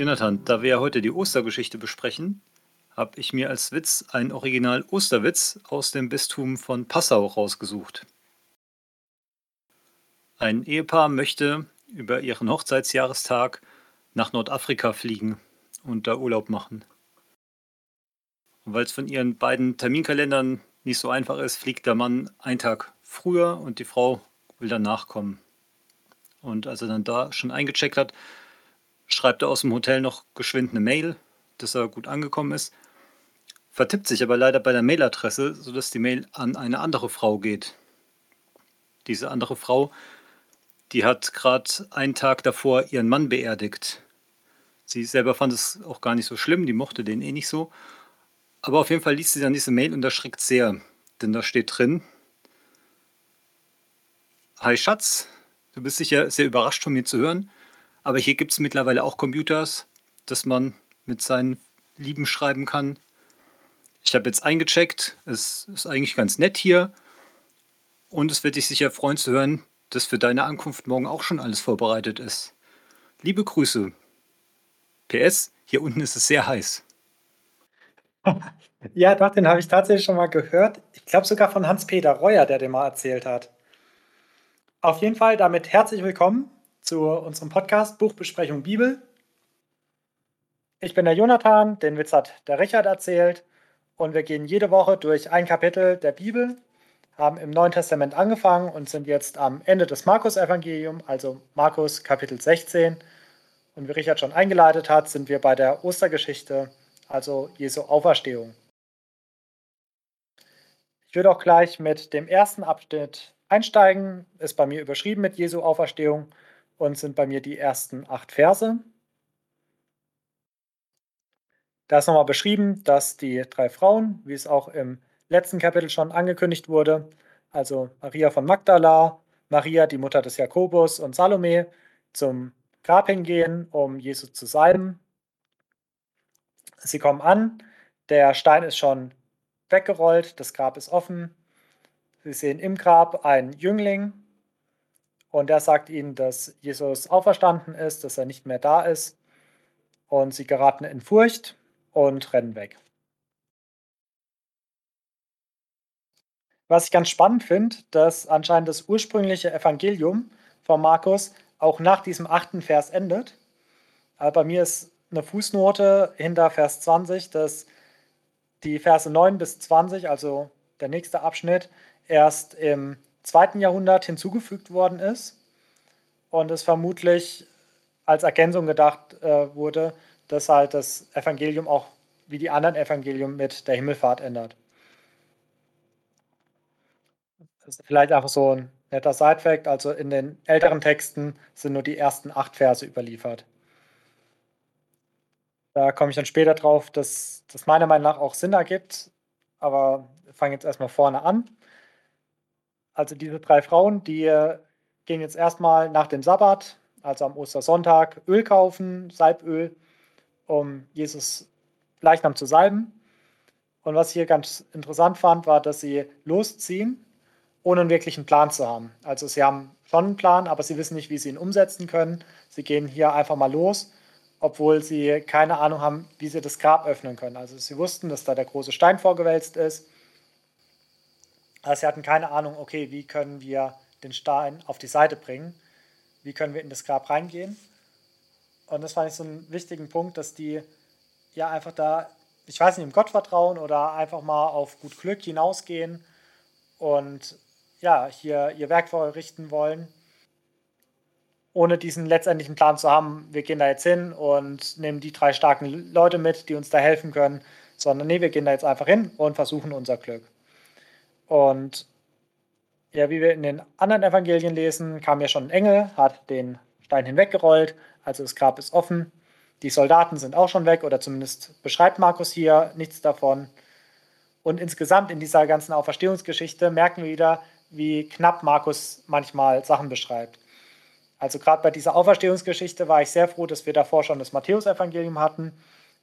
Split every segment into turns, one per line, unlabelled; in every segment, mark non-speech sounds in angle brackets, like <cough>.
Jonathan, da wir ja heute die Ostergeschichte besprechen, habe ich mir als Witz einen Original-Osterwitz aus dem Bistum von Passau rausgesucht. Ein Ehepaar möchte über ihren Hochzeitsjahrestag nach Nordafrika fliegen und da Urlaub machen. Und weil es von ihren beiden Terminkalendern nicht so einfach ist, fliegt der Mann einen Tag früher und die Frau will dann nachkommen. Und als er dann da schon eingecheckt hat, schreibt er aus dem Hotel noch geschwind eine Mail, dass er gut angekommen ist, vertippt sich aber leider bei der Mailadresse, sodass die Mail an eine andere Frau geht. Diese andere Frau, die hat gerade einen Tag davor ihren Mann beerdigt. Sie selber fand es auch gar nicht so schlimm, die mochte den eh nicht so. Aber auf jeden Fall liest sie dann diese Mail und erschrickt sehr, denn da steht drin, Hi Schatz, du bist sicher sehr überrascht von mir zu hören. Aber hier gibt es mittlerweile auch Computers, dass man mit seinen Lieben schreiben kann. Ich habe jetzt eingecheckt, es ist eigentlich ganz nett hier. Und es wird dich sicher freuen zu hören, dass für deine Ankunft morgen auch schon alles vorbereitet ist. Liebe Grüße. PS, hier unten ist es sehr heiß. <laughs>
Ja, doch, den habe ich tatsächlich schon mal gehört. Ich glaube sogar von Hans-Peter Reuer, der den mal erzählt hat. Auf jeden Fall damit herzlich willkommen zu unserem Podcast Buchbesprechung Bibel. Ich bin der Jonathan, den Witz hat der Richard erzählt und wir gehen jede Woche durch ein Kapitel der Bibel, haben im Neuen Testament angefangen und sind jetzt am Ende des Markus-Evangelium, also Markus Kapitel 16. Und wie Richard schon eingeleitet hat, sind wir bei der Ostergeschichte, also Jesu Auferstehung. Ich würde auch gleich mit dem ersten Abschnitt einsteigen. Ist bei mir überschrieben mit Jesu Auferstehung und sind bei mir die ersten acht Verse. Da ist nochmal beschrieben, dass die drei Frauen, wie es auch im letzten Kapitel schon angekündigt wurde, also Maria von Magdala, Maria, die Mutter des Jakobus und Salome, zum Grab hingehen, um Jesus zu salben. Sie kommen an, der Stein ist schon weggerollt, das Grab ist offen. Sie sehen im Grab einen Jüngling, und er sagt ihnen, dass Jesus auferstanden ist, dass er nicht mehr da ist. Und sie geraten in Furcht und rennen weg. Was ich ganz spannend finde, dass anscheinend das ursprüngliche Evangelium von Markus auch nach diesem achten Vers endet. Aber bei mir ist eine Fußnote hinter Vers 20, dass die Verse 9 bis 20, also der nächste Abschnitt, erst im zweiten Jahrhundert hinzugefügt worden ist und es vermutlich als Ergänzung gedacht äh, wurde, dass halt das Evangelium auch wie die anderen Evangelium mit der Himmelfahrt ändert. Das ist vielleicht einfach so ein netter Sidefact. Also in den älteren Texten sind nur die ersten acht Verse überliefert. Da komme ich dann später drauf, dass das meiner Meinung nach auch Sinn ergibt. Aber wir fangen jetzt erstmal vorne an. Also diese drei Frauen, die äh, gehen jetzt erstmal nach dem Sabbat, also am Ostersonntag, Öl kaufen, Salböl, um Jesus Leichnam zu salben. Und was ich hier ganz interessant fand, war, dass sie losziehen, ohne einen wirklichen Plan zu haben. Also sie haben schon einen Plan, aber sie wissen nicht, wie sie ihn umsetzen können. Sie gehen hier einfach mal los, obwohl sie keine Ahnung haben, wie sie das Grab öffnen können. Also sie wussten, dass da der große Stein vorgewälzt ist also sie hatten keine Ahnung, okay, wie können wir den Stein auf die Seite bringen? Wie können wir in das Grab reingehen? Und das fand ich so einen wichtigen Punkt, dass die ja einfach da, ich weiß nicht, im Gott vertrauen oder einfach mal auf gut Glück hinausgehen und ja, hier ihr Werk richten wollen, ohne diesen letztendlichen Plan zu haben, wir gehen da jetzt hin und nehmen die drei starken Leute mit, die uns da helfen können, sondern nee, wir gehen da jetzt einfach hin und versuchen unser Glück. Und ja, wie wir in den anderen Evangelien lesen, kam ja schon ein Engel, hat den Stein hinweggerollt, also das Grab ist offen. Die Soldaten sind auch schon weg, oder zumindest beschreibt Markus hier nichts davon. Und insgesamt in dieser ganzen Auferstehungsgeschichte merken wir wieder, wie knapp Markus manchmal Sachen beschreibt. Also gerade bei dieser Auferstehungsgeschichte war ich sehr froh, dass wir davor schon das Matthäusevangelium hatten.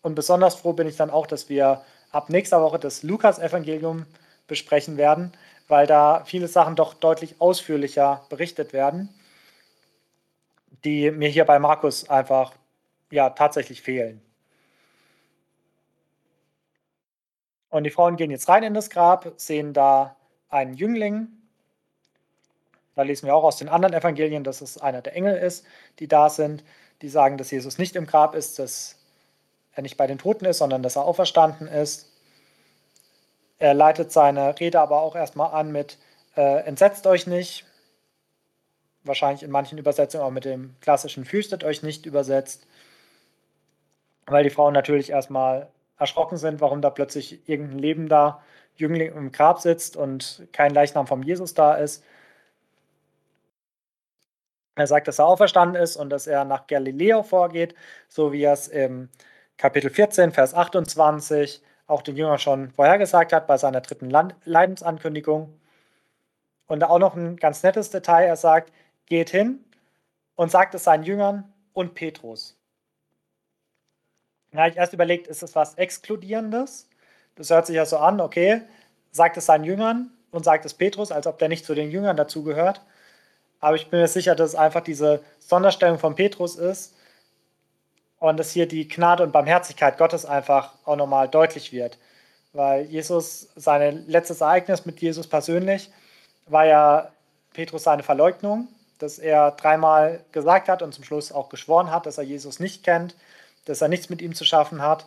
Und besonders froh bin ich dann auch, dass wir ab nächster Woche das Lukas-Evangelium besprechen werden, weil da viele Sachen doch deutlich ausführlicher berichtet werden, die mir hier bei Markus einfach ja tatsächlich fehlen. Und die Frauen gehen jetzt rein in das Grab, sehen da einen Jüngling. Da lesen wir auch aus den anderen Evangelien, dass es einer der Engel ist, die da sind, die sagen, dass Jesus nicht im Grab ist, dass er nicht bei den Toten ist, sondern dass er auferstanden ist. Er leitet seine Rede aber auch erstmal an mit äh, Entsetzt euch nicht. Wahrscheinlich in manchen Übersetzungen auch mit dem klassischen Fürchtet euch nicht übersetzt. Weil die Frauen natürlich erstmal erschrocken sind, warum da plötzlich irgendein lebender Jüngling im Grab sitzt und kein Leichnam vom Jesus da ist. Er sagt, dass er auferstanden ist und dass er nach Galileo vorgeht, so wie er es im Kapitel 14, Vers 28 auch den Jüngern schon vorhergesagt hat bei seiner dritten Leidensankündigung. Und auch noch ein ganz nettes Detail, er sagt, geht hin und sagt es seinen Jüngern und Petrus. Da habe ich erst überlegt, ist das was Exkludierendes? Das hört sich ja so an, okay, sagt es seinen Jüngern und sagt es Petrus, als ob der nicht zu den Jüngern dazugehört. Aber ich bin mir sicher, dass es einfach diese Sonderstellung von Petrus ist und dass hier die Gnade und Barmherzigkeit Gottes einfach auch nochmal deutlich wird. Weil Jesus, sein letztes Ereignis mit Jesus persönlich, war ja Petrus seine Verleugnung, dass er dreimal gesagt hat und zum Schluss auch geschworen hat, dass er Jesus nicht kennt dass er nichts mit ihm zu schaffen hat.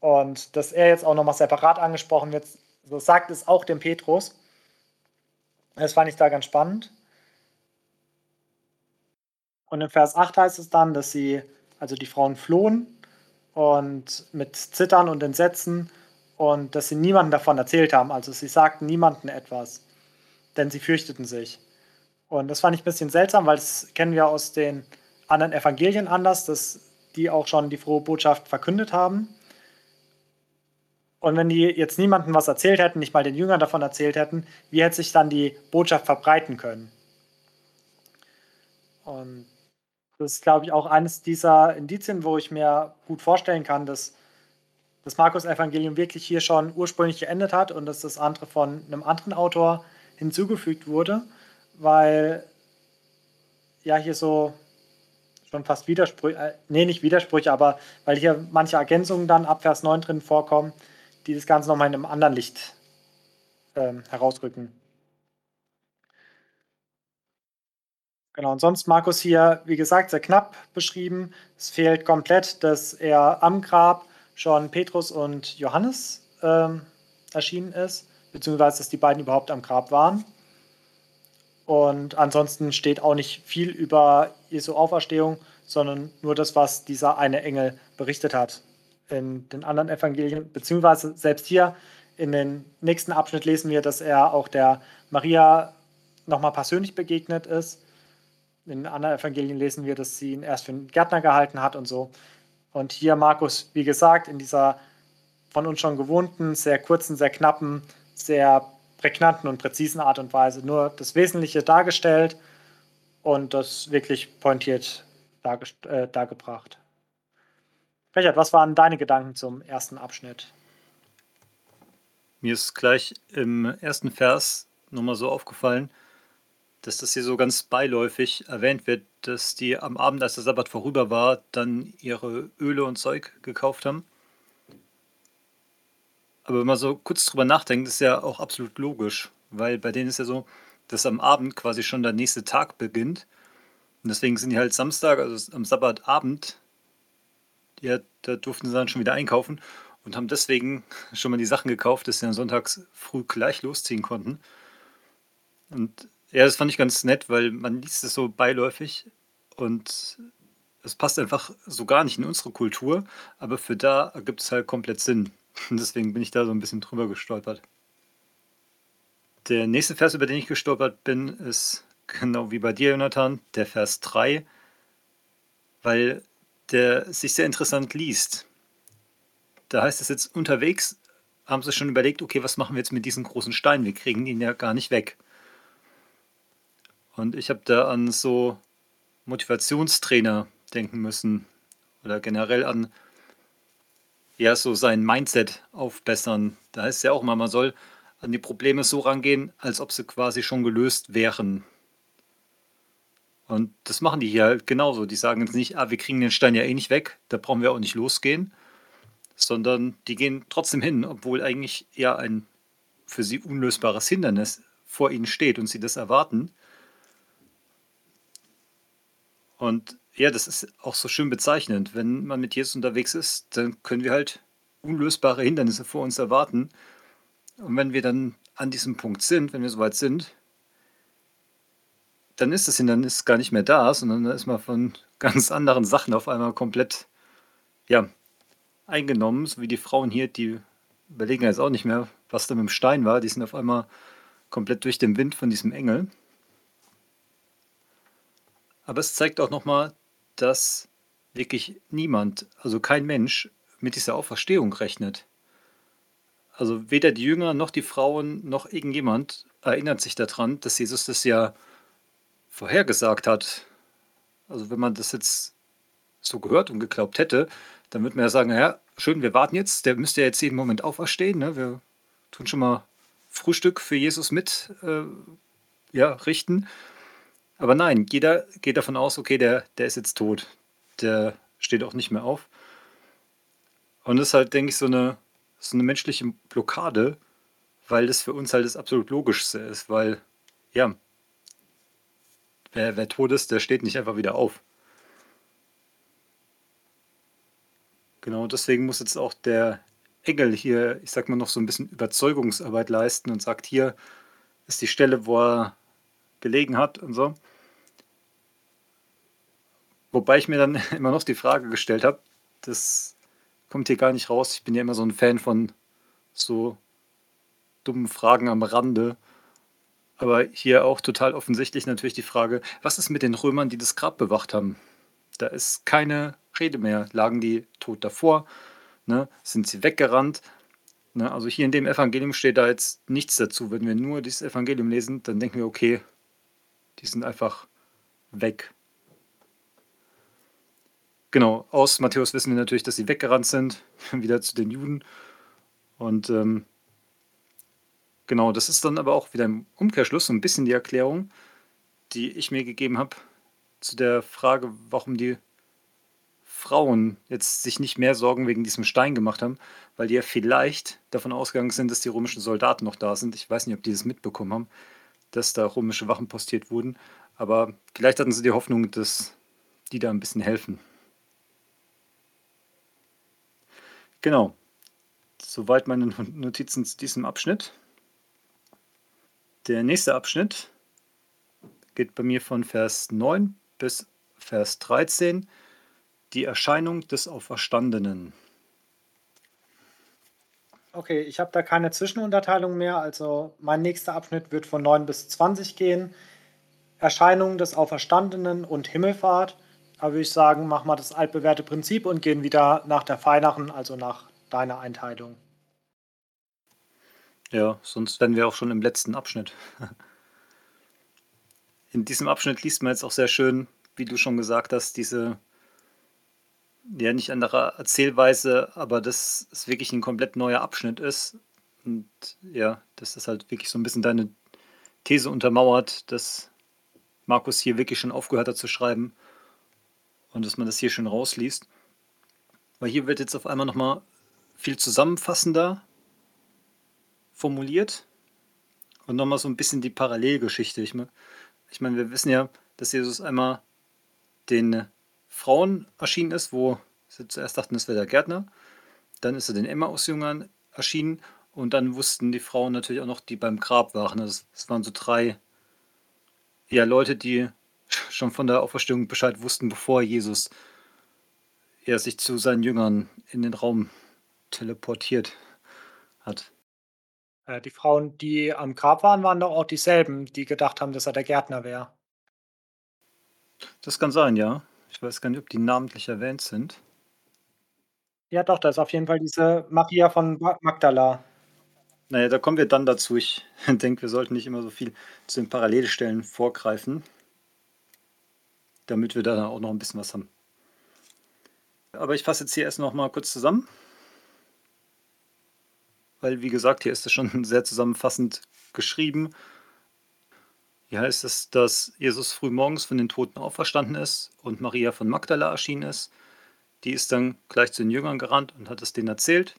Und dass er jetzt auch nochmal separat angesprochen wird, so sagt es auch dem Petrus. Das fand ich da ganz spannend. Und in Vers 8 heißt es dann, dass sie, also die Frauen flohen und mit Zittern und Entsetzen und dass sie niemandem davon erzählt haben. Also sie sagten niemandem etwas, denn sie fürchteten sich. Und das fand ich ein bisschen seltsam, weil das kennen wir aus den anderen Evangelien anders, dass die auch schon die frohe Botschaft verkündet haben. Und wenn die jetzt niemandem was erzählt hätten, nicht mal den Jüngern davon erzählt hätten, wie hätte sich dann die Botschaft verbreiten können? Und das ist, glaube ich, auch eines dieser Indizien, wo ich mir gut vorstellen kann, dass das Markus-Evangelium wirklich hier schon ursprünglich geendet hat und dass das andere von einem anderen Autor hinzugefügt wurde, weil ja hier so schon fast Widersprüche, äh, nee, nicht Widersprüche, aber weil hier manche Ergänzungen dann ab Vers 9 drin vorkommen, die das Ganze nochmal in einem anderen Licht ähm, herausrücken. Genau, und sonst Markus hier, wie gesagt, sehr knapp beschrieben. Es fehlt komplett, dass er am Grab schon Petrus und Johannes ähm, erschienen ist, beziehungsweise dass die beiden überhaupt am Grab waren. Und ansonsten steht auch nicht viel über Jesu Auferstehung, sondern nur das, was dieser eine Engel berichtet hat. In den anderen Evangelien, beziehungsweise selbst hier in den nächsten Abschnitt lesen wir, dass er auch der Maria nochmal persönlich begegnet ist. In anderen Evangelien lesen wir, dass sie ihn erst für einen Gärtner gehalten hat und so. Und hier Markus, wie gesagt, in dieser von uns schon gewohnten, sehr kurzen, sehr knappen, sehr prägnanten und präzisen Art und Weise nur das Wesentliche dargestellt und das wirklich pointiert äh, dargebracht. Richard, was waren deine Gedanken zum ersten Abschnitt?
Mir ist gleich im ersten Vers nochmal so aufgefallen, dass das hier so ganz beiläufig erwähnt wird, dass die am Abend, als der Sabbat vorüber war, dann ihre Öle und Zeug gekauft haben. Aber wenn man so kurz drüber nachdenkt, ist ja auch absolut logisch, weil bei denen ist ja so, dass am Abend quasi schon der nächste Tag beginnt. Und deswegen sind die halt Samstag, also am Sabbatabend, ja, da durften sie dann schon wieder einkaufen und haben deswegen schon mal die Sachen gekauft, dass sie dann sonntags früh gleich losziehen konnten. Und ja, das fand ich ganz nett, weil man liest es so beiläufig und es passt einfach so gar nicht in unsere Kultur, aber für da ergibt es halt komplett Sinn. <laughs> Deswegen bin ich da so ein bisschen drüber gestolpert. Der nächste Vers, über den ich gestolpert bin, ist genau wie bei dir, Jonathan, der Vers 3, weil der sich sehr interessant liest. Da heißt es jetzt, unterwegs haben sie schon überlegt, okay, was machen wir jetzt mit diesem großen Stein? Wir kriegen ihn ja gar nicht weg. Und ich habe da an so Motivationstrainer denken müssen oder generell an ja, so sein Mindset aufbessern. Da heißt es ja auch immer, man soll an die Probleme so rangehen, als ob sie quasi schon gelöst wären. Und das machen die hier halt genauso. Die sagen jetzt nicht, ah, wir kriegen den Stein ja eh nicht weg, da brauchen wir auch nicht losgehen, sondern die gehen trotzdem hin, obwohl eigentlich eher ein für sie unlösbares Hindernis vor ihnen steht und sie das erwarten. Und ja, das ist auch so schön bezeichnend. Wenn man mit Jesus unterwegs ist, dann können wir halt unlösbare Hindernisse vor uns erwarten. Und wenn wir dann an diesem Punkt sind, wenn wir soweit sind, dann ist das Hindernis gar nicht mehr da, sondern dann ist man von <laughs> ganz anderen Sachen auf einmal komplett, ja, eingenommen, so wie die Frauen hier, die überlegen jetzt auch nicht mehr, was da mit dem Stein war. Die sind auf einmal komplett durch den Wind von diesem Engel. Aber es zeigt auch nochmal, dass wirklich niemand, also kein Mensch, mit dieser Auferstehung rechnet. Also weder die Jünger noch die Frauen noch irgendjemand erinnert sich daran, dass Jesus das ja vorhergesagt hat. Also wenn man das jetzt so gehört und geglaubt hätte, dann würde man ja sagen, ja, schön, wir warten jetzt, der müsste ja jetzt jeden Moment auferstehen. Ne? Wir tun schon mal Frühstück für Jesus mit äh, ja, richten. Aber nein, jeder geht davon aus, okay, der, der ist jetzt tot. Der steht auch nicht mehr auf. Und das ist halt, denke ich, so eine, so eine menschliche Blockade, weil das für uns halt das absolut Logischste ist, weil, ja, wer, wer tot ist, der steht nicht einfach wieder auf. Genau, deswegen muss jetzt auch der Engel hier, ich sag mal, noch so ein bisschen Überzeugungsarbeit leisten und sagt, hier ist die Stelle, wo er gelegen hat und so. Wobei ich mir dann <laughs> immer noch die Frage gestellt habe, das kommt hier gar nicht raus. Ich bin ja immer so ein Fan von so dummen Fragen am Rande. Aber hier auch total offensichtlich natürlich die Frage, was ist mit den Römern, die das Grab bewacht haben? Da ist keine Rede mehr. Lagen die tot davor? Ne? Sind sie weggerannt? Ne? Also hier in dem Evangelium steht da jetzt nichts dazu. Wenn wir nur dieses Evangelium lesen, dann denken wir, okay, die sind einfach weg. Genau, aus Matthäus wissen wir natürlich, dass sie weggerannt sind, <laughs> wieder zu den Juden. Und ähm, genau, das ist dann aber auch wieder im Umkehrschluss so ein bisschen die Erklärung, die ich mir gegeben habe zu der Frage, warum die Frauen jetzt sich nicht mehr Sorgen wegen diesem Stein gemacht haben, weil die ja vielleicht davon ausgegangen sind, dass die römischen Soldaten noch da sind. Ich weiß nicht, ob die das mitbekommen haben, dass da römische Wachen postiert wurden, aber vielleicht hatten sie die Hoffnung, dass die da ein bisschen helfen. Genau. Soweit meine Notizen zu diesem Abschnitt. Der nächste Abschnitt geht bei mir von Vers 9 bis Vers 13. Die Erscheinung des Auferstandenen.
Okay, ich habe da keine Zwischenunterteilung mehr. Also mein nächster Abschnitt wird von 9 bis 20 gehen. Erscheinung des Auferstandenen und Himmelfahrt. Da würde ich sagen, machen wir das altbewährte Prinzip und gehen wieder nach der feineren, also nach deiner Einteilung.
Ja, sonst wären wir auch schon im letzten Abschnitt. <laughs> In diesem Abschnitt liest man jetzt auch sehr schön, wie du schon gesagt hast, diese, ja, nicht andere Erzählweise, aber dass es wirklich ein komplett neuer Abschnitt ist. Und ja, dass das halt wirklich so ein bisschen deine These untermauert, dass Markus hier wirklich schon aufgehört hat zu schreiben und dass man das hier schon rausliest. Weil hier wird jetzt auf einmal nochmal viel zusammenfassender formuliert und nochmal so ein bisschen die Parallelgeschichte. Ich meine, ich mein, wir wissen ja, dass Jesus einmal den Frauen erschienen ist, wo sie zuerst dachten, es wäre der Gärtner. Dann ist er den Emmaus-Jüngern erschienen und dann wussten die Frauen natürlich auch noch, die beim Grab waren. Das, das waren so drei ja, Leute, die <laughs> schon von der Auferstehung Bescheid wussten, bevor Jesus er sich zu seinen Jüngern in den Raum teleportiert hat.
Äh, die Frauen, die am Grab waren, waren doch auch dieselben, die gedacht haben, dass er der Gärtner wäre.
Das kann sein, ja. Ich weiß gar nicht, ob die namentlich erwähnt sind.
Ja, doch, da ist auf jeden Fall diese Maria von Magdala.
Naja, da kommen wir dann dazu. Ich <laughs> denke, wir sollten nicht immer so viel zu den Parallelstellen vorgreifen damit wir da auch noch ein bisschen was haben. Aber ich fasse jetzt hier erst noch mal kurz zusammen. Weil, wie gesagt, hier ist es schon <laughs> sehr zusammenfassend geschrieben. Hier heißt es, dass Jesus frühmorgens von den Toten auferstanden ist und Maria von Magdala erschienen ist. Die ist dann gleich zu den Jüngern gerannt und hat es denen erzählt.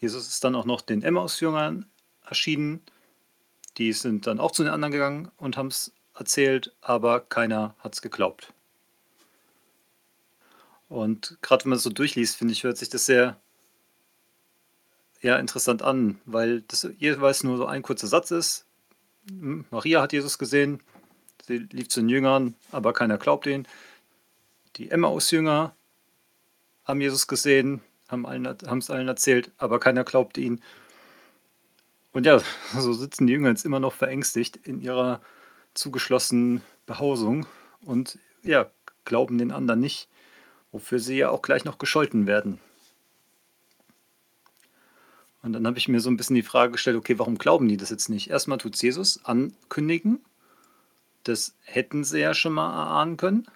Jesus ist dann auch noch den Emmaus-Jüngern erschienen. Die sind dann auch zu den anderen gegangen und haben es erzählt, aber keiner hat es geglaubt. Und gerade wenn man es so durchliest, finde ich, hört sich das sehr ja, interessant an, weil das jeweils nur so ein kurzer Satz ist. Maria hat Jesus gesehen, sie lief zu den Jüngern, aber keiner glaubt ihn. Die Emmaus-Jünger haben Jesus gesehen, haben es allen erzählt, aber keiner glaubt ihn. Und ja, <laughs> so sitzen die Jünger jetzt immer noch verängstigt in ihrer zugeschlossenen Behausung und ja, glauben den anderen nicht, wofür sie ja auch gleich noch gescholten werden. Und dann habe ich mir so ein bisschen die Frage gestellt, okay, warum glauben die das jetzt nicht? Erstmal tut Jesus ankündigen, das hätten sie ja schon mal erahnen können.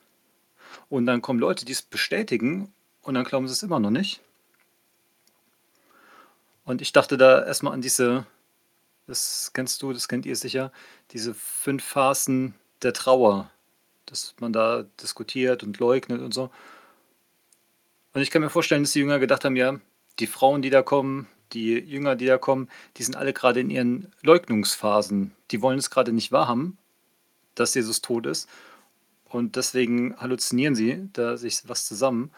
Und dann kommen Leute, die es bestätigen und dann glauben sie es immer noch nicht. Und ich dachte da erstmal an diese, das kennst du, das kennt ihr sicher, diese fünf Phasen der Trauer, dass man da diskutiert und leugnet und so. Und ich kann mir vorstellen, dass die Jünger gedacht haben, ja, die Frauen, die da kommen, die Jünger, die da kommen, die sind alle gerade in ihren Leugnungsphasen. Die wollen es gerade nicht wahrhaben, dass Jesus tot ist. Und deswegen halluzinieren sie da sich was zusammen.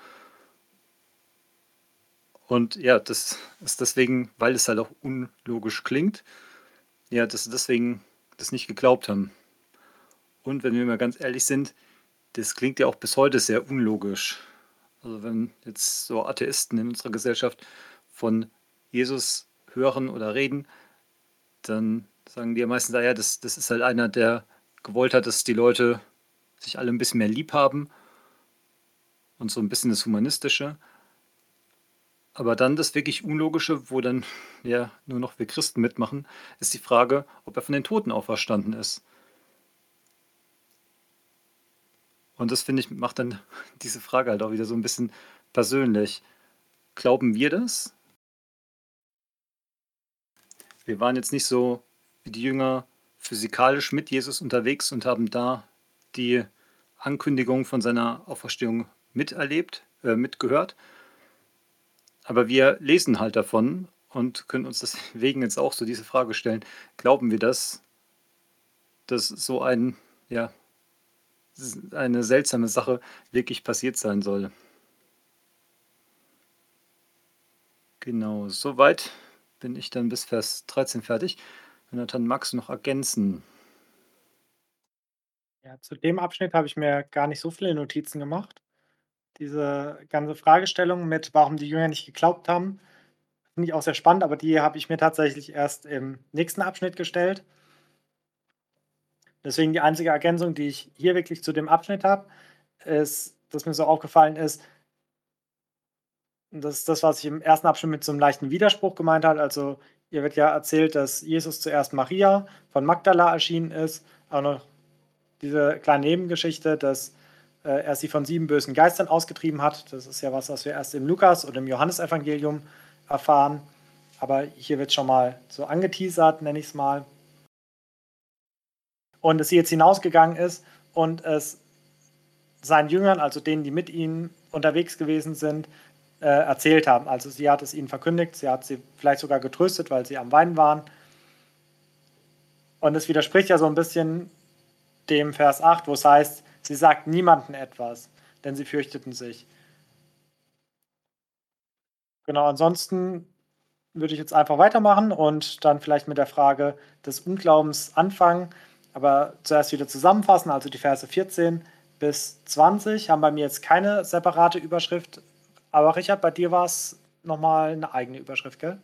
Und ja, das ist deswegen, weil es halt auch unlogisch klingt, ja, dass sie deswegen das nicht geglaubt haben. Und wenn wir mal ganz ehrlich sind, das klingt ja auch bis heute sehr unlogisch. Also wenn jetzt so Atheisten in unserer Gesellschaft von Jesus hören oder reden, dann sagen die ja meistens, ja, das, das ist halt einer, der gewollt hat, dass die Leute sich alle ein bisschen mehr lieb haben und so ein bisschen das Humanistische. Aber dann das wirklich Unlogische, wo dann <laughs> ja nur noch wir Christen mitmachen, ist die Frage, ob er von den Toten auferstanden ist. Und das finde ich, macht dann <laughs> diese Frage halt auch wieder so ein bisschen persönlich. Glauben wir das? Wir waren jetzt nicht so wie die Jünger physikalisch mit Jesus unterwegs und haben da die Ankündigung von seiner Auferstehung miterlebt, äh, mitgehört. Aber wir lesen halt davon und können uns deswegen <laughs> jetzt auch so diese Frage stellen: Glauben wir das, dass so ein, ja, eine seltsame Sache wirklich passiert sein soll? Genau, soweit bin ich dann bis Vers 13 fertig. Jonathan, magst du noch ergänzen?
Ja, zu dem Abschnitt habe ich mir gar nicht so viele Notizen gemacht. Diese ganze Fragestellung mit, warum die Jünger nicht geglaubt haben, finde ich auch sehr spannend, aber die habe ich mir tatsächlich erst im nächsten Abschnitt gestellt. Deswegen die einzige Ergänzung, die ich hier wirklich zu dem Abschnitt habe, ist, dass mir so aufgefallen ist, das ist das, was ich im ersten Abschnitt mit so einem leichten Widerspruch gemeint habe. Also hier wird ja erzählt, dass Jesus zuerst Maria von Magdala erschienen ist. Auch noch diese kleine Nebengeschichte, dass äh, er sie von sieben bösen Geistern ausgetrieben hat. Das ist ja was, was wir erst im Lukas- oder im Johannesevangelium erfahren. Aber hier wird schon mal so angeteasert, nenne ich es mal. Und dass sie jetzt hinausgegangen ist und es seinen Jüngern, also denen, die mit ihnen unterwegs gewesen sind, äh, erzählt haben. Also sie hat es ihnen verkündigt, sie hat sie vielleicht sogar getröstet, weil sie am Weinen waren. Und es widerspricht ja so ein bisschen dem Vers 8, wo es heißt, sie sagt niemandem etwas, denn sie fürchteten sich. Genau, ansonsten würde ich jetzt einfach weitermachen und dann vielleicht mit der Frage des Unglaubens anfangen, aber zuerst wieder zusammenfassen, also die Verse 14 bis 20 haben bei mir jetzt keine separate Überschrift aber Richard, bei dir war es nochmal eine eigene Überschrift, gell?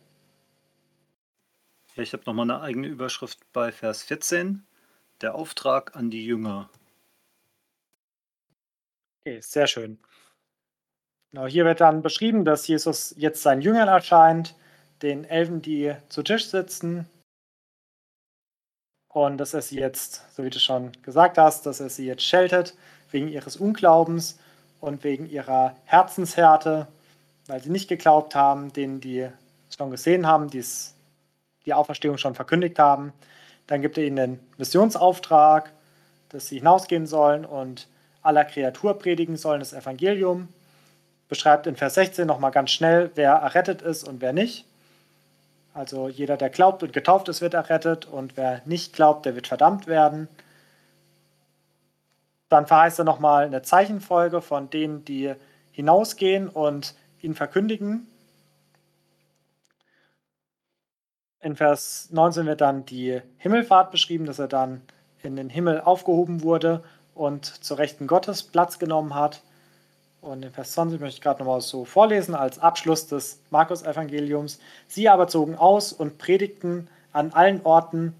Ja, ich habe nochmal eine eigene Überschrift bei Vers 14. Der Auftrag an die Jünger.
Okay, sehr schön. Genau, hier wird dann beschrieben, dass Jesus jetzt seinen Jüngern erscheint, den Elfen, die zu Tisch sitzen. Und dass er sie jetzt, so wie du schon gesagt hast, dass er sie jetzt scheltet wegen ihres Unglaubens und wegen ihrer Herzenshärte, weil sie nicht geglaubt haben, denen die schon gesehen haben, die die Auferstehung schon verkündigt haben. Dann gibt er ihnen den Missionsauftrag dass sie hinausgehen sollen und aller Kreatur predigen sollen, das Evangelium. Beschreibt in Vers 16 nochmal ganz schnell, wer errettet ist und wer nicht. Also jeder, der glaubt und getauft ist, wird errettet und wer nicht glaubt, der wird verdammt werden. Dann verheißt er nochmal eine Zeichenfolge von denen, die hinausgehen und ihn verkündigen. In Vers 19 wird dann die Himmelfahrt beschrieben, dass er dann in den Himmel aufgehoben wurde und zur Rechten Gottes Platz genommen hat. Und in Vers 20 möchte ich gerade nochmal so vorlesen als Abschluss des Markus-Evangeliums. Sie aber zogen aus und predigten an allen Orten,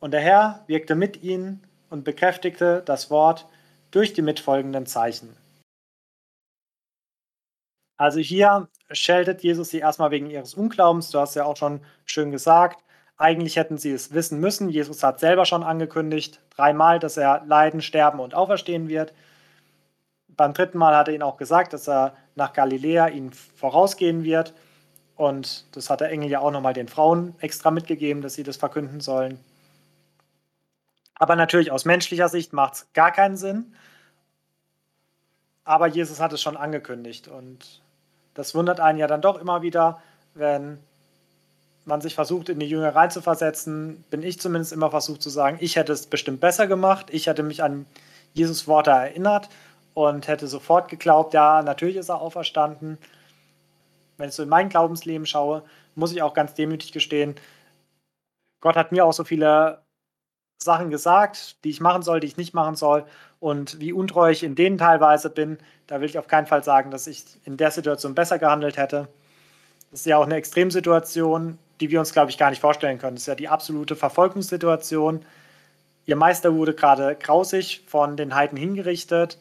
und der Herr wirkte mit ihnen und bekräftigte das Wort durch die mitfolgenden Zeichen. Also hier scheltet Jesus sie erstmal wegen ihres Unglaubens. Du hast ja auch schon schön gesagt, eigentlich hätten sie es wissen müssen. Jesus hat selber schon angekündigt, dreimal, dass er leiden, sterben und auferstehen wird. Beim dritten Mal hat er ihnen auch gesagt, dass er nach Galiläa ihnen vorausgehen wird. Und das hat der Engel ja auch nochmal den Frauen extra mitgegeben, dass sie das verkünden sollen. Aber natürlich aus menschlicher Sicht macht es gar keinen Sinn. Aber Jesus hat es schon angekündigt. Und das wundert einen ja dann doch immer wieder, wenn man sich versucht, in die Jünger reinzuversetzen, bin ich zumindest immer versucht zu sagen, ich hätte es bestimmt besser gemacht, ich hätte mich an Jesus Worte erinnert und hätte sofort geglaubt, ja, natürlich ist er auferstanden. Wenn ich so in mein Glaubensleben schaue, muss ich auch ganz demütig gestehen, Gott hat mir auch so viele Sachen gesagt, die ich machen soll, die ich nicht machen soll. Und wie untreu ich in denen teilweise bin, da will ich auf keinen Fall sagen, dass ich in der Situation besser gehandelt hätte. Das ist ja auch eine Extremsituation, die wir uns, glaube ich, gar nicht vorstellen können. Das ist ja die absolute Verfolgungssituation. Ihr Meister wurde gerade grausig von den Heiden hingerichtet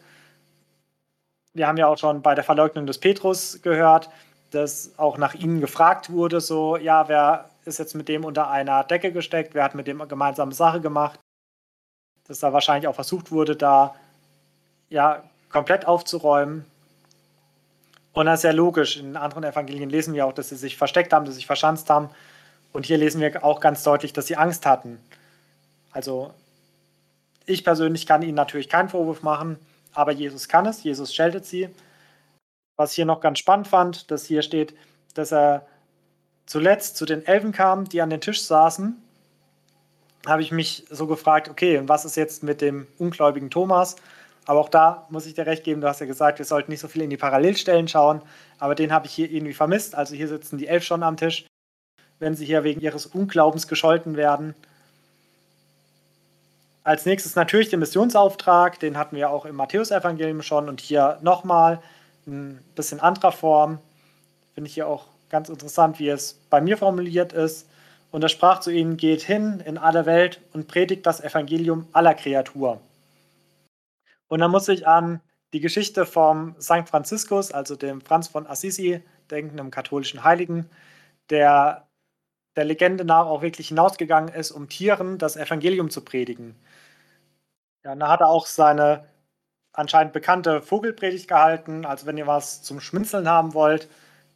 wir haben ja auch schon bei der Verleugnung des Petrus gehört, dass auch nach ihnen gefragt wurde, so, ja, wer ist jetzt mit dem unter einer Decke gesteckt, wer hat mit dem gemeinsame Sache gemacht, dass da wahrscheinlich auch versucht wurde, da ja komplett aufzuräumen. Und das ist ja logisch. In anderen Evangelien lesen wir auch, dass sie sich versteckt haben, dass sie sich verschanzt haben. Und hier lesen wir auch ganz deutlich, dass sie Angst hatten. Also ich persönlich kann ihnen natürlich keinen Vorwurf machen aber Jesus kann es, Jesus scheltet sie. Was ich hier noch ganz spannend fand, dass hier steht, dass er zuletzt zu den Elfen kam, die an den Tisch saßen, habe ich mich so gefragt, okay, und was ist jetzt mit dem ungläubigen Thomas? Aber auch da muss ich dir recht geben, du hast ja gesagt, wir sollten nicht so viel in die Parallelstellen schauen, aber den habe ich hier irgendwie vermisst. Also hier sitzen die Elf schon am Tisch, wenn sie hier wegen ihres Unglaubens gescholten werden. Als nächstes natürlich den Missionsauftrag, den hatten wir auch im Matthäusevangelium schon und hier nochmal ein bisschen anderer Form. Finde ich hier auch ganz interessant, wie es bei mir formuliert ist. Und er sprach zu ihnen, geht hin in alle Welt und predigt das Evangelium aller Kreatur. Und dann muss ich an die Geschichte vom St. Franziskus, also dem Franz von Assisi, denken, einem katholischen Heiligen, der der Legende nach auch wirklich hinausgegangen ist, um Tieren das Evangelium zu predigen. Ja, da hat er auch seine anscheinend bekannte Vogelpredigt gehalten. Also wenn ihr was zum Schminzeln haben wollt,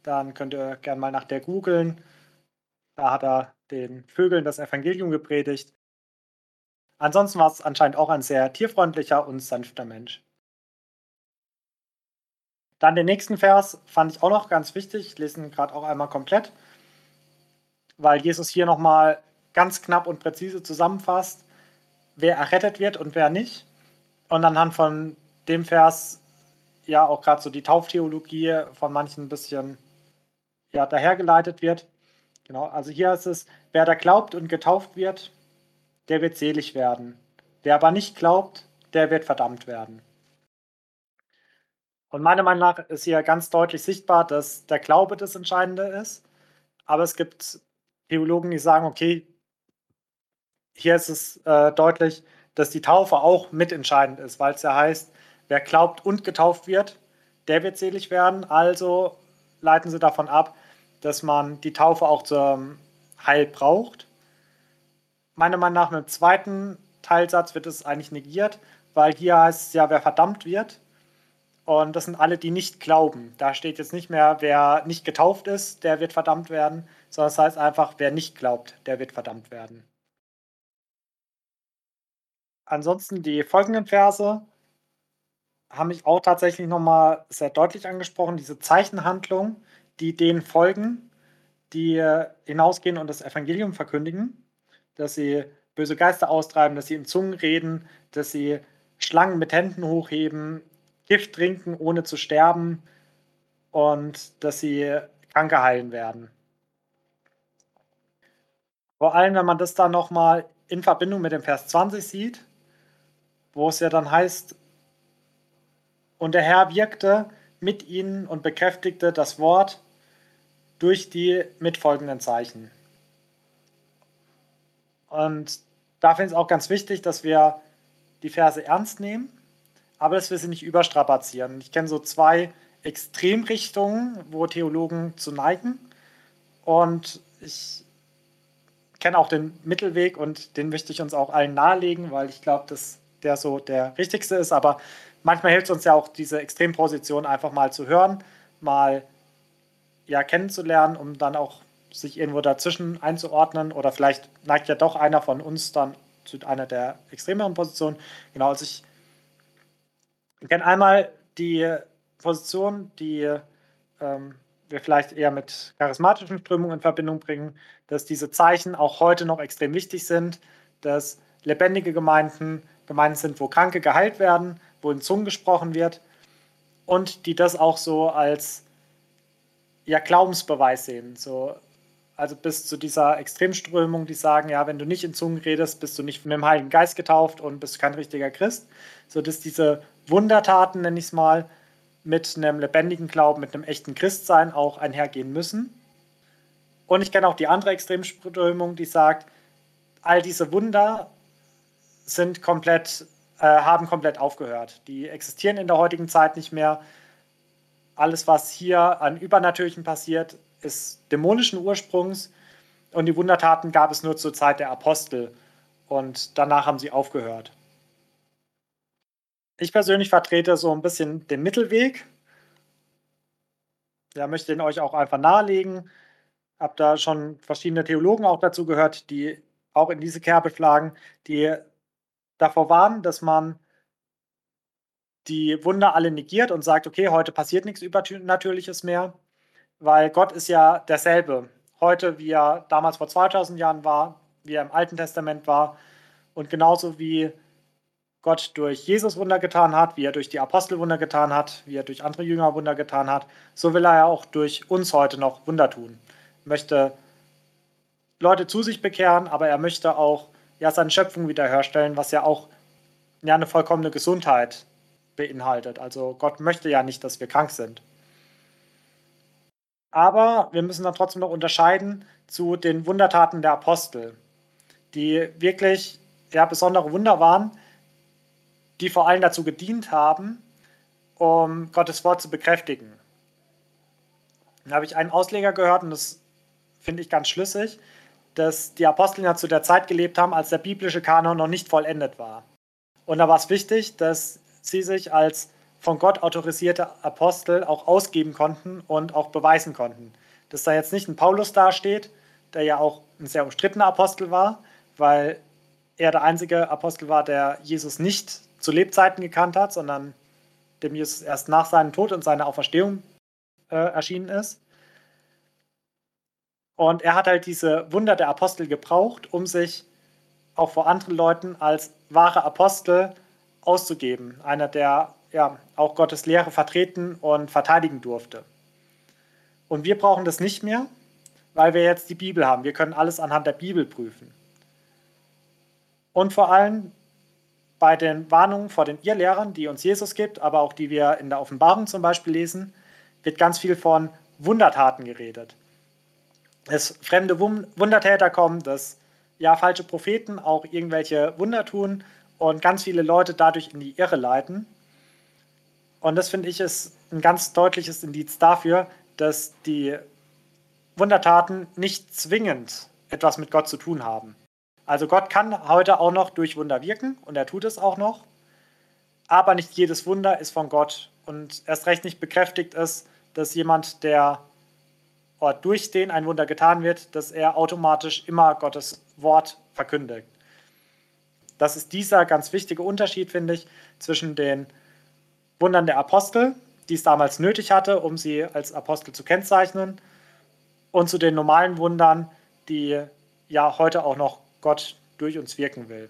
dann könnt ihr gerne mal nach der googeln. Da hat er den Vögeln das Evangelium gepredigt. Ansonsten war es anscheinend auch ein sehr tierfreundlicher und sanfter Mensch. Dann den nächsten Vers fand ich auch noch ganz wichtig. Ich lese ihn gerade auch einmal komplett, weil Jesus hier nochmal ganz knapp und präzise zusammenfasst, wer errettet wird und wer nicht. Und anhand von dem Vers ja auch gerade so die Tauftheologie von manchen ein bisschen ja, dahergeleitet wird. Genau, also hier ist es, wer da glaubt und getauft wird, der wird selig werden. Wer aber nicht glaubt, der wird verdammt werden. Und meiner Meinung nach ist hier ganz deutlich sichtbar, dass der Glaube das Entscheidende ist. Aber es gibt Theologen, die sagen, okay, hier ist es äh, deutlich, dass die Taufe auch mitentscheidend ist, weil es ja heißt, wer glaubt und getauft wird, der wird selig werden. Also leiten sie davon ab, dass man die Taufe auch zum Heil braucht. Meiner Meinung nach mit dem zweiten Teilsatz wird es eigentlich negiert, weil hier heißt es ja, wer verdammt wird. Und das sind alle, die nicht glauben. Da steht jetzt nicht mehr, wer nicht getauft ist, der wird verdammt werden, sondern es das heißt einfach, wer nicht glaubt, der wird verdammt werden. ansonsten die folgenden Verse haben mich auch tatsächlich nochmal sehr deutlich angesprochen, diese Zeichenhandlung, die denen folgen, die äh, hinausgehen und das Evangelium verkündigen, dass sie böse Geister austreiben, dass sie in Zungen reden, dass sie Schlangen mit Händen hochheben, Gift trinken, ohne zu sterben und dass sie Kranke heilen werden. Vor allem, wenn man das dann nochmal in Verbindung mit dem Vers 20 sieht, wo es ja dann heißt, und der Herr wirkte mit ihnen und bekräftigte das Wort durch die mitfolgenden Zeichen. Und da finde ich es auch ganz wichtig, dass wir die Verse ernst nehmen, aber dass wir sie nicht überstrapazieren. Ich kenne so zwei Extremrichtungen, wo Theologen zu neigen. Und ich kenne auch den Mittelweg und den möchte ich uns auch allen nahelegen, weil ich glaube, dass der so der richtigste ist. Aber manchmal hilft es uns ja auch, diese Extremposition einfach mal zu hören, mal ja kennenzulernen, um dann auch sich irgendwo dazwischen einzuordnen. Oder vielleicht neigt ja doch einer von uns dann zu einer der extremeren Positionen. Genau, also ich kenne einmal die Position, die ähm, wir vielleicht eher mit charismatischen Strömungen in Verbindung bringen, dass diese Zeichen auch heute noch extrem wichtig sind, dass lebendige Gemeinden Gemeinden sind, wo Kranke geheilt werden, wo in Zungen gesprochen wird und die das auch so als ja, Glaubensbeweis sehen. So, also bis zu dieser Extremströmung, die sagen, ja, wenn du nicht in Zungen redest, bist du nicht mit dem Heiligen Geist getauft und bist kein richtiger Christ. So dass diese Wundertaten, nenne ich es mal, mit einem lebendigen Glauben, mit einem echten Christsein auch einhergehen müssen. Und ich kenne auch die andere Extremströmung, die sagt, all diese Wunder sind komplett, äh, haben komplett aufgehört. Die existieren in der heutigen Zeit nicht mehr. Alles, was hier an Übernatürlichen passiert, ist dämonischen Ursprungs und die Wundertaten gab es nur zur Zeit der Apostel und danach haben sie aufgehört. Ich persönlich vertrete so ein bisschen den Mittelweg. Ja, möchte den euch auch einfach nahelegen. Habe da schon verschiedene Theologen auch dazu gehört, die auch in diese Kerbe schlagen, die davor warnen, dass man die Wunder alle negiert und sagt, okay, heute passiert nichts Übernatürliches mehr, weil Gott ist ja derselbe. Heute, wie er damals vor 2000 Jahren war, wie er im Alten Testament war und genauso wie Gott durch Jesus Wunder getan hat, wie er durch die Apostel Wunder getan hat, wie er durch andere Jünger Wunder getan hat, so will er ja auch durch uns heute noch Wunder tun. Er möchte Leute zu sich bekehren, aber er möchte auch ja seine Schöpfung wiederherstellen, was ja auch ja, eine vollkommene Gesundheit beinhaltet. Also Gott möchte ja nicht, dass wir krank sind. Aber wir müssen dann trotzdem noch unterscheiden zu den Wundertaten der Apostel, die wirklich ja, besondere Wunder waren, die vor allem dazu gedient haben, um Gottes Wort zu bekräftigen. Da habe ich einen Ausleger gehört und das finde ich ganz schlüssig dass die Apostel ja zu der Zeit gelebt haben, als der biblische Kanon noch nicht vollendet war. Und da war es wichtig, dass sie sich als von Gott autorisierte Apostel auch ausgeben konnten und auch beweisen konnten. Dass da jetzt nicht ein Paulus dasteht, der ja auch ein sehr umstrittener Apostel war, weil er der einzige Apostel war, der Jesus nicht zu Lebzeiten gekannt hat, sondern dem Jesus erst nach seinem Tod und seiner Auferstehung äh, erschienen ist. Und er hat halt diese Wunder der Apostel gebraucht, um sich auch vor anderen Leuten als wahre Apostel auszugeben. Einer, der ja auch Gottes Lehre vertreten und verteidigen durfte. Und wir brauchen das nicht mehr, weil wir jetzt die Bibel haben. Wir können alles anhand der Bibel prüfen. Und vor allem bei den Warnungen vor den Irrlehrern, die uns Jesus gibt, aber auch die wir in der Offenbarung zum Beispiel lesen, wird ganz viel von Wundertaten geredet dass fremde Wundertäter kommen, dass ja falsche Propheten auch irgendwelche Wunder tun und ganz viele Leute dadurch in die Irre leiten. Und das finde ich ist ein ganz deutliches Indiz dafür, dass die Wundertaten nicht zwingend etwas mit Gott zu tun haben. Also Gott kann heute auch noch durch Wunder wirken und er tut es auch noch, aber nicht jedes Wunder ist von Gott und erst recht nicht bekräftigt ist, dass jemand, der durch den ein Wunder getan wird, dass er automatisch immer Gottes Wort verkündigt. Das ist dieser ganz wichtige Unterschied, finde ich, zwischen den Wundern der Apostel, die es damals nötig hatte, um sie als Apostel zu kennzeichnen, und zu den normalen Wundern, die ja heute auch noch Gott durch uns wirken will.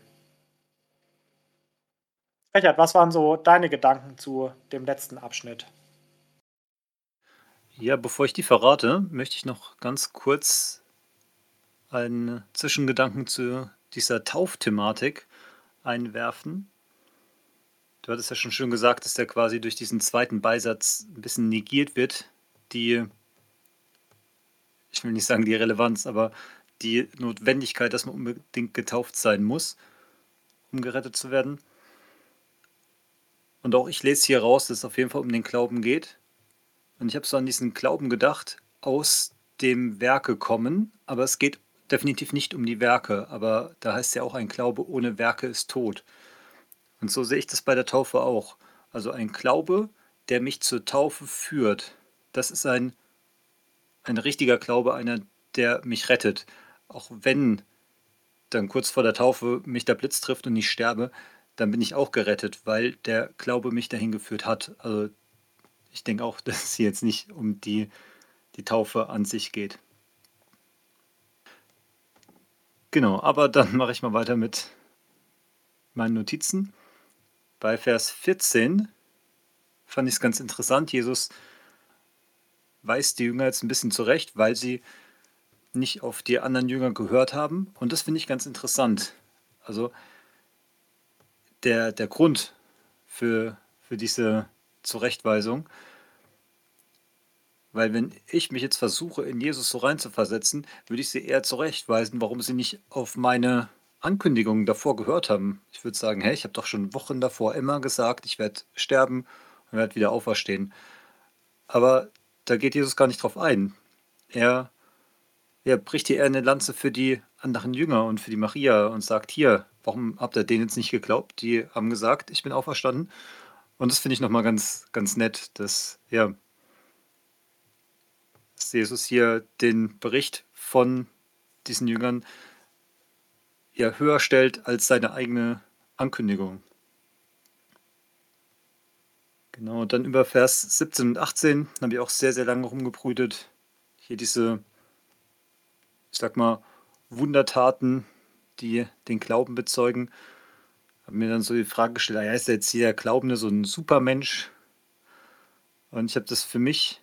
Richard, was waren so deine Gedanken zu dem letzten Abschnitt?
Ja, bevor ich die verrate, möchte ich noch ganz kurz einen Zwischengedanken zu dieser Taufthematik einwerfen. Du hattest ja schon schön gesagt, dass der quasi durch diesen zweiten Beisatz ein bisschen negiert wird, die, ich will nicht sagen die Relevanz, aber die Notwendigkeit, dass man unbedingt getauft sein muss, um gerettet zu werden. Und auch ich lese hier raus, dass es auf jeden Fall um den Glauben geht. Und ich habe so an diesen Glauben gedacht, aus dem Werke kommen, aber es geht definitiv nicht um die Werke, aber da heißt ja auch, ein Glaube ohne Werke ist tot. Und so sehe ich das bei der Taufe auch. Also ein Glaube, der mich zur Taufe führt, das ist ein, ein richtiger Glaube, einer, der mich rettet. Auch wenn dann kurz vor der Taufe mich der Blitz trifft und ich sterbe, dann bin ich auch gerettet, weil der Glaube mich dahin geführt hat. Also ich denke auch, <laughs> dass es hier jetzt nicht um die, die Taufe an sich geht. Genau, aber dann <laughs> mache ich mal weiter mit meinen Notizen. Bei Vers 14 fand ich es ganz interessant. Jesus weist die Jünger jetzt ein bisschen zurecht, weil sie nicht auf die anderen Jünger gehört haben. Und das finde ich ganz interessant. Also der, der Grund für, für diese Zurechtweisung. Weil wenn ich mich jetzt versuche, in Jesus so reinzuversetzen, würde ich sie eher zurechtweisen, warum sie nicht auf meine Ankündigungen davor gehört haben. Ich würde sagen, hey, ich habe doch schon Wochen davor immer gesagt, ich werde sterben und werde wieder auferstehen. Aber da geht Jesus gar nicht drauf ein. Er, er bricht hier eher eine Lanze für die anderen Jünger und für die Maria und sagt, hier, warum habt ihr denen jetzt nicht geglaubt? Die haben gesagt, ich bin auferstanden. Und das finde ich nochmal ganz, ganz nett, dass, ja, Jesus hier den Bericht von diesen Jüngern ja höher stellt als seine eigene Ankündigung. Genau, dann über Vers 17 und 18 habe ich auch sehr, sehr lange rumgebrütet. Hier diese, ich sag mal, Wundertaten, die den Glauben bezeugen. Habe mir dann so die Frage gestellt, ja, ist jetzt hier der Glaubende so ein Supermensch? Und ich habe das für mich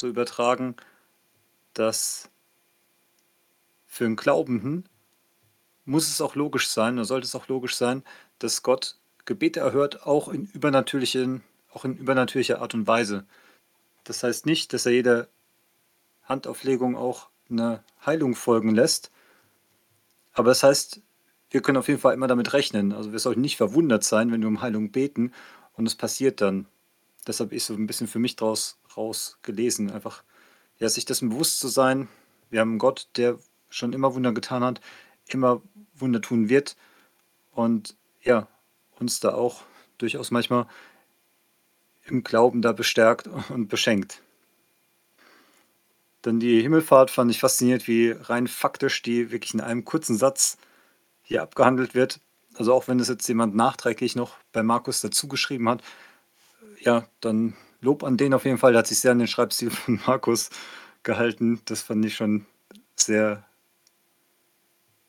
so übertragen, dass für einen Glaubenden muss es auch logisch sein, oder sollte es auch logisch sein, dass Gott Gebete erhört, auch in übernatürlichen, auch in übernatürlicher Art und Weise. Das heißt nicht, dass er jeder Handauflegung auch eine Heilung folgen lässt, aber das heißt, wir können auf jeden Fall immer damit rechnen. Also wir sollten nicht verwundert sein, wenn wir um Heilung beten und es passiert dann. Deshalb ist so ein bisschen für mich daraus raus gelesen. Einfach, ja, sich dessen bewusst zu sein, wir haben einen Gott, der schon immer Wunder getan hat, immer Wunder tun wird und ja, uns da auch durchaus manchmal im Glauben da bestärkt und beschenkt. Dann die Himmelfahrt fand ich fasziniert, wie rein faktisch die wirklich in einem kurzen Satz hier abgehandelt wird. Also auch wenn das jetzt jemand nachträglich noch bei Markus dazu geschrieben hat, ja, dann Lob an den auf jeden Fall. Der hat sich sehr an den Schreibstil von Markus gehalten. Das fand ich schon sehr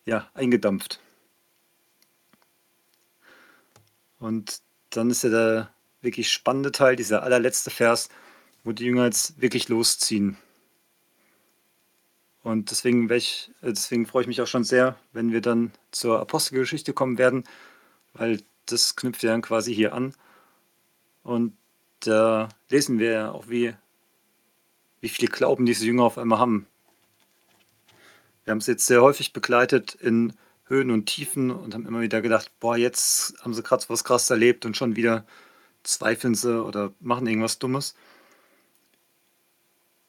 ja, eingedampft. Und dann ist ja der wirklich spannende Teil, dieser allerletzte Vers, wo die Jünger jetzt wirklich losziehen. Und deswegen, ich, deswegen freue ich mich auch schon sehr, wenn wir dann zur Apostelgeschichte kommen werden, weil das knüpft ja dann quasi hier an. Und da lesen wir ja auch, wie, wie viel Glauben diese Jünger auf einmal haben. Wir haben es jetzt sehr häufig begleitet in Höhen und Tiefen und haben immer wieder gedacht, boah, jetzt haben sie gerade was krasses erlebt und schon wieder zweifeln sie oder machen irgendwas Dummes.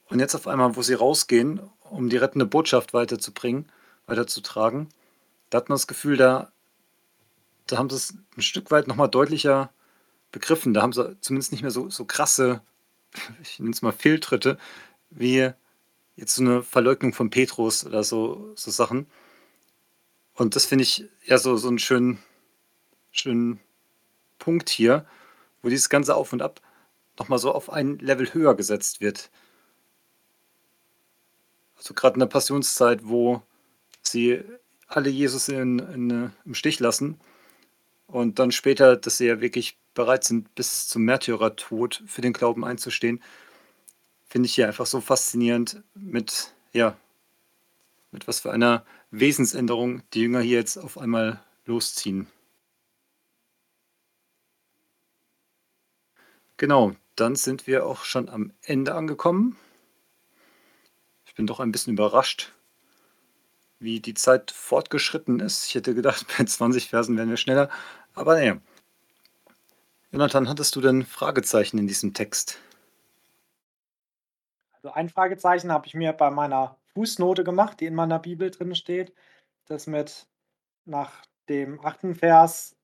Und jetzt auf einmal, wo sie rausgehen, um die rettende Botschaft weiterzubringen, weiterzutragen, da hat man das Gefühl, da, da haben sie es ein Stück weit nochmal deutlicher begriffen. Da haben sie zumindest nicht mehr so, so krasse, <laughs> ich nenne es mal Fehltritte, wie jetzt so eine Verleugnung von Petrus oder so, so Sachen. Und das finde ich ja so, so einen schönen, schönen Punkt hier, wo dieses ganze Auf und Ab nochmal so auf ein Level höher gesetzt wird. Also gerade in der Passionszeit, wo sie alle Jesus in, in, im Stich lassen und dann später, dass sie ja wirklich bereit sind, bis zum Märtyrertod für den Glauben einzustehen, finde ich hier einfach so faszinierend mit, ja, mit was für einer Wesensänderung die Jünger hier jetzt auf einmal losziehen. Genau, dann sind wir auch schon am Ende angekommen. Ich bin doch ein bisschen überrascht, wie die Zeit fortgeschritten ist. Ich hätte gedacht, <laughs> bei 20 Versen wären wir schneller. Aber naja. Jonathan, hattest du denn Fragezeichen in diesem Text?
Also ein Fragezeichen habe ich mir bei meiner Fußnote gemacht, die in meiner Bibel drin steht. Das mit nach dem achten Vers,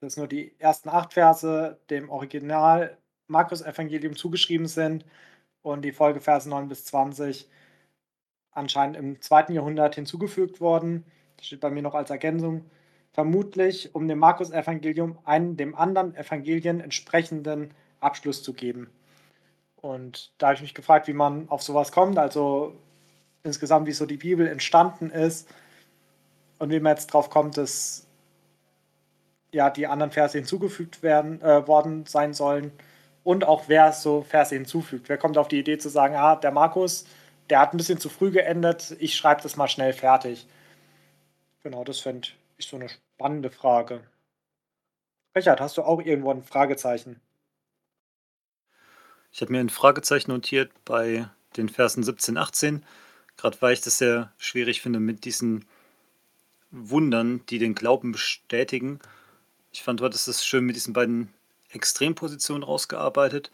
dass nur die ersten acht Verse dem Original Markus-Evangelium zugeschrieben sind und die Folgeverse 9 bis 20 anscheinend im zweiten Jahrhundert hinzugefügt worden. Das steht bei mir noch als Ergänzung. Vermutlich, um dem Markus-Evangelium einen dem anderen Evangelien entsprechenden Abschluss zu geben. Und da habe ich mich gefragt, wie man auf sowas kommt, also insgesamt, wie so die Bibel entstanden ist und wie man jetzt drauf kommt, dass ja die anderen Verse hinzugefügt werden, äh, worden sein sollen und auch wer so Verse hinzufügt. Wer kommt auf die Idee zu sagen, ah, der Markus, der hat ein bisschen zu früh geendet, ich schreibe das mal schnell fertig. Genau, das fände ich so eine spannende Frage. Richard, hast du auch irgendwo ein Fragezeichen?
Ich habe mir ein Fragezeichen notiert bei den Versen 17, 18, gerade weil ich das sehr schwierig finde mit diesen Wundern, die den Glauben bestätigen. Ich fand, du hattest es schön mit diesen beiden Extrempositionen rausgearbeitet.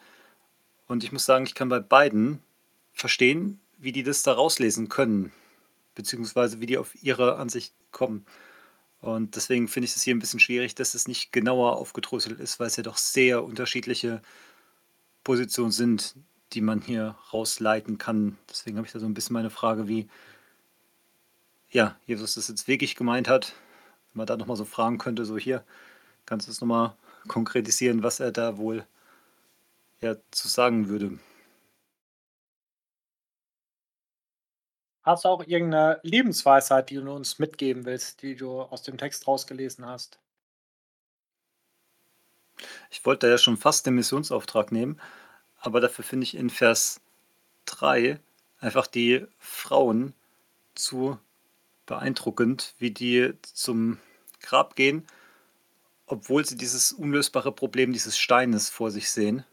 Und ich muss sagen, ich kann bei beiden verstehen, wie die das da rauslesen können, beziehungsweise wie die auf ihre Ansicht kommen. Und deswegen finde ich es hier ein bisschen schwierig, dass es nicht genauer aufgedröselt ist, weil es ja doch sehr unterschiedliche Positionen sind, die man hier rausleiten kann. Deswegen habe ich da so ein bisschen meine Frage, wie ja, Jesus das jetzt wirklich gemeint hat. Wenn man da nochmal so fragen könnte, so hier, kannst du es nochmal konkretisieren, was er da wohl ja, zu sagen würde.
Hast du auch irgendeine Lebensweisheit, die du uns mitgeben willst, die du aus dem Text rausgelesen hast?
Ich wollte ja schon fast den Missionsauftrag nehmen, aber dafür finde ich in Vers 3 einfach die Frauen zu beeindruckend, wie die zum Grab gehen obwohl sie dieses unlösbare Problem dieses Steines vor sich sehen.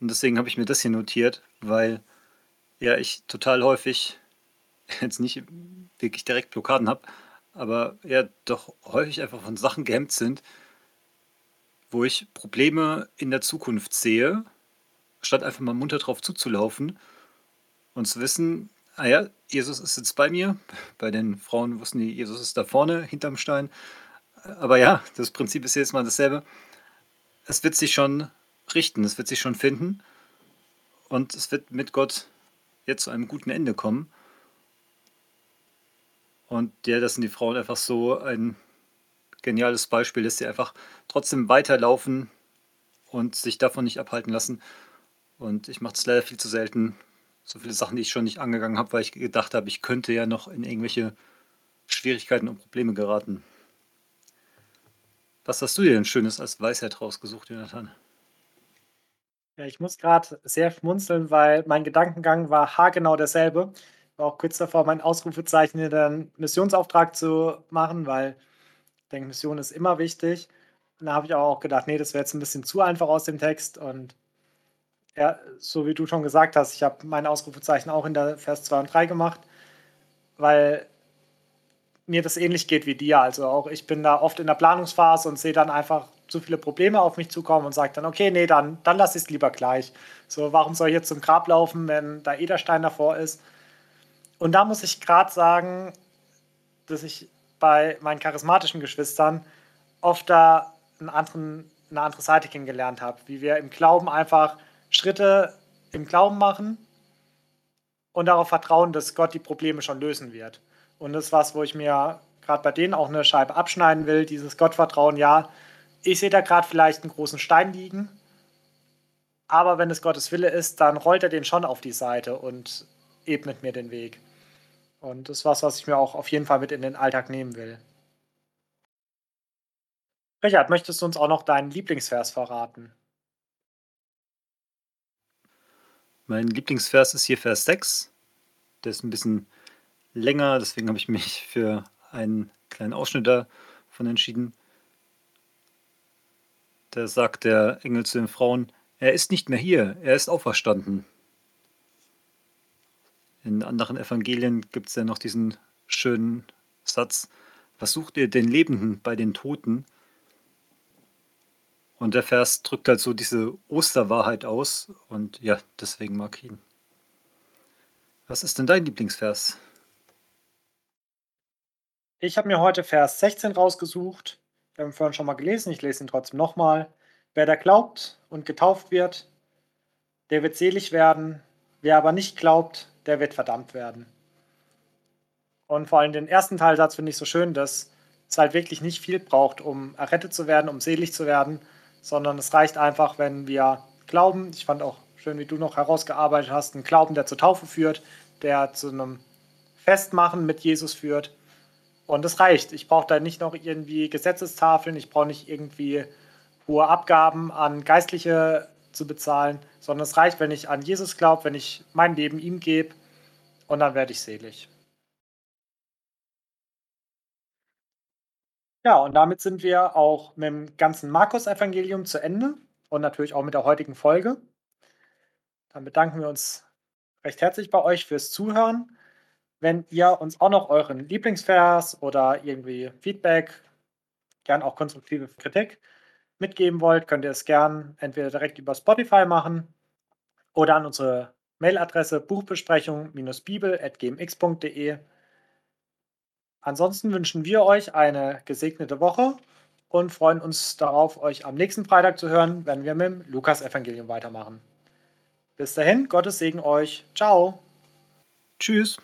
Und deswegen habe ich mir das hier notiert, weil ja ich total häufig <laughs> jetzt nicht wirklich direkt Blockaden habe, aber ja doch häufig einfach von Sachen gehemmt sind, wo ich Probleme in der Zukunft sehe, statt einfach mal munter drauf zuzulaufen und zu wissen, ah ja, Jesus ist jetzt bei mir. <laughs> Bei den Frauen wussten die, Jesus ist da vorne hinterm Stein aber ja, das Prinzip ist jetzt mal dasselbe. Es wird sich schon richten, es wird sich schon finden und es wird mit Gott jetzt zu einem guten Ende kommen. Und ja, das sind die Frauen einfach so ein geniales Beispiel, dass sie einfach trotzdem weiterlaufen und sich davon nicht abhalten lassen. Und ich mache es leider viel zu selten. So viele Sachen, die ich schon nicht angegangen habe, weil ich gedacht habe, ich könnte ja noch in irgendwelche Schwierigkeiten und Probleme geraten. Was hast du dir denn Schönes als Weisheit rausgesucht, Jonathan?
Ja, ich muss gerade sehr schmunzeln, weil mein Gedankengang war haargenau derselbe. Ich war auch kurz davor, mein Ausrufezeichen in den Missionsauftrag zu machen, weil ich denke, Mission ist immer wichtig. Und da habe ich auch gedacht, nee, das wäre jetzt ein bisschen zu einfach aus dem Text. Und ja, so wie du schon gesagt hast, ich habe mein Ausrufezeichen auch in der Vers 2 und 3 gemacht, weil mir das ähnlich geht wie dir. Also auch ich bin da oft in der Planungsphase und sehe dann einfach zu viele Probleme auf mich zukommen und sage dann, okay, nee, dann, dann lasse ich es lieber gleich. So, warum soll ich jetzt zum Grab laufen, wenn da Ederstein davor ist? Und da muss ich gerade sagen, dass ich bei meinen charismatischen Geschwistern oft da einen anderen, eine andere Seite kennengelernt habe, wie wir im Glauben einfach Schritte im Glauben machen und darauf vertrauen, dass Gott die Probleme schon lösen wird. Und das ist was, wo ich mir gerade bei denen auch eine Scheibe abschneiden will, dieses Gottvertrauen, ja, ich sehe da gerade vielleicht einen großen Stein liegen, aber wenn es Gottes Wille ist, dann rollt er den schon auf die Seite und ebnet mir den Weg. Und das ist was, was ich mir auch auf jeden Fall mit in den Alltag nehmen will. Richard, möchtest du uns auch noch deinen Lieblingsvers verraten?
Mein Lieblingsvers ist hier Vers 6. Der ist ein bisschen länger, deswegen habe ich mich für einen kleinen Ausschnitt davon entschieden. Da sagt der Engel zu den Frauen, er ist nicht mehr hier, er ist auferstanden. In anderen Evangelien gibt es ja noch diesen schönen Satz, was sucht ihr den Lebenden bei den Toten? Und der Vers drückt halt so diese Osterwahrheit aus und ja, deswegen mag ich ihn. Was ist denn dein Lieblingsvers?
Ich habe mir heute Vers 16 rausgesucht. Wir haben vorhin schon mal gelesen, ich lese ihn trotzdem nochmal. Wer da glaubt und getauft wird, der wird selig werden. Wer aber nicht glaubt, der wird verdammt werden. Und vor allem den ersten Teilsatz finde ich so schön, dass es halt wirklich nicht viel braucht, um errettet zu werden, um selig zu werden, sondern es reicht einfach, wenn wir glauben. Ich fand auch schön, wie du noch herausgearbeitet hast, einen Glauben, der zur Taufe führt, der zu einem Festmachen mit Jesus führt. Und das reicht. Ich brauche da nicht noch irgendwie Gesetzestafeln, ich brauche nicht irgendwie hohe Abgaben an Geistliche zu bezahlen, sondern es reicht, wenn ich an Jesus glaube, wenn ich mein Leben ihm gebe und dann werde ich selig. Ja, und damit sind wir auch mit dem ganzen Markus-Evangelium zu Ende und natürlich auch mit der heutigen Folge. Dann bedanken wir uns recht herzlich bei euch fürs Zuhören. Wenn ihr uns auch noch euren Lieblingsvers oder irgendwie Feedback, gern auch konstruktive Kritik mitgeben wollt, könnt ihr es gern entweder direkt über Spotify machen oder an unsere Mailadresse buchbesprechung-bibel.gmx.de. Ansonsten wünschen wir euch eine gesegnete Woche und freuen uns darauf, euch am nächsten Freitag zu hören, wenn wir mit dem Lukas-Evangelium weitermachen. Bis dahin, Gottes Segen euch. Ciao.
Tschüss.